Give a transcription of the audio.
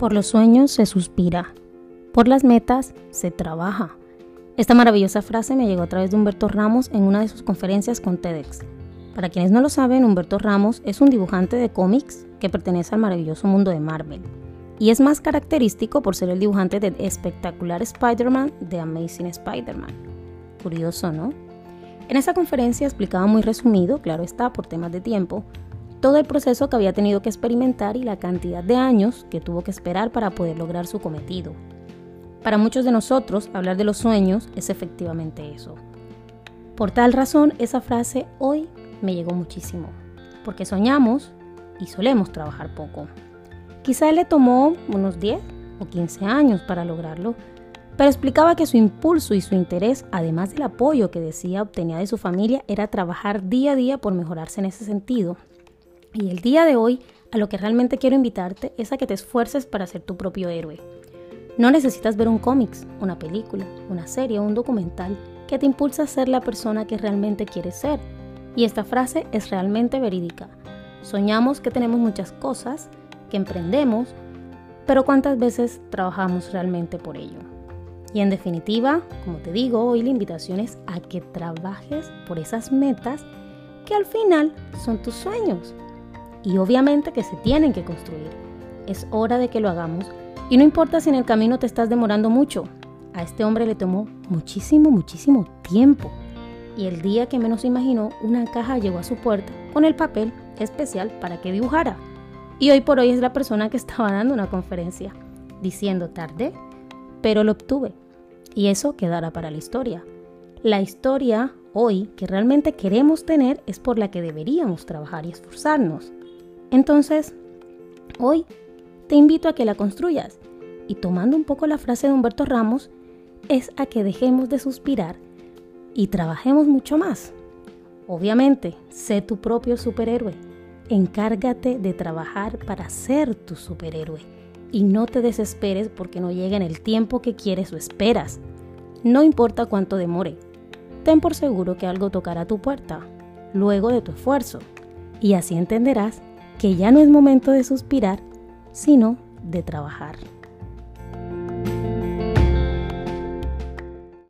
Por los sueños se suspira, por las metas se trabaja. Esta maravillosa frase me llegó a través de Humberto Ramos en una de sus conferencias con TEDx. Para quienes no lo saben, Humberto Ramos es un dibujante de cómics que pertenece al maravilloso mundo de Marvel. Y es más característico por ser el dibujante de espectacular Spider-Man de Amazing Spider-Man. Curioso, ¿no? En esa conferencia explicaba muy resumido, claro está, por temas de tiempo, todo el proceso que había tenido que experimentar y la cantidad de años que tuvo que esperar para poder lograr su cometido. Para muchos de nosotros, hablar de los sueños es efectivamente eso. Por tal razón, esa frase hoy me llegó muchísimo, porque soñamos y solemos trabajar poco. Quizá le tomó unos 10 o 15 años para lograrlo, pero explicaba que su impulso y su interés, además del apoyo que decía obtenía de su familia, era trabajar día a día por mejorarse en ese sentido y el día de hoy, a lo que realmente quiero invitarte es a que te esfuerces para ser tu propio héroe. No necesitas ver un cómics, una película, una serie o un documental que te impulsa a ser la persona que realmente quieres ser. Y esta frase es realmente verídica. Soñamos que tenemos muchas cosas, que emprendemos, pero ¿cuántas veces trabajamos realmente por ello? Y en definitiva, como te digo, hoy la invitación es a que trabajes por esas metas que al final son tus sueños y obviamente que se tienen que construir. Es hora de que lo hagamos y no importa si en el camino te estás demorando mucho. A este hombre le tomó muchísimo, muchísimo tiempo. Y el día que menos imaginó, una caja llegó a su puerta con el papel especial para que dibujara. Y hoy por hoy es la persona que estaba dando una conferencia, diciendo tarde, pero lo obtuve. Y eso quedará para la historia. La historia hoy que realmente queremos tener es por la que deberíamos trabajar y esforzarnos. Entonces, hoy te invito a que la construyas y tomando un poco la frase de Humberto Ramos, es a que dejemos de suspirar y trabajemos mucho más. Obviamente, sé tu propio superhéroe. Encárgate de trabajar para ser tu superhéroe y no te desesperes porque no llega en el tiempo que quieres o esperas. No importa cuánto demore, ten por seguro que algo tocará tu puerta luego de tu esfuerzo y así entenderás que ya no es momento de suspirar, sino de trabajar.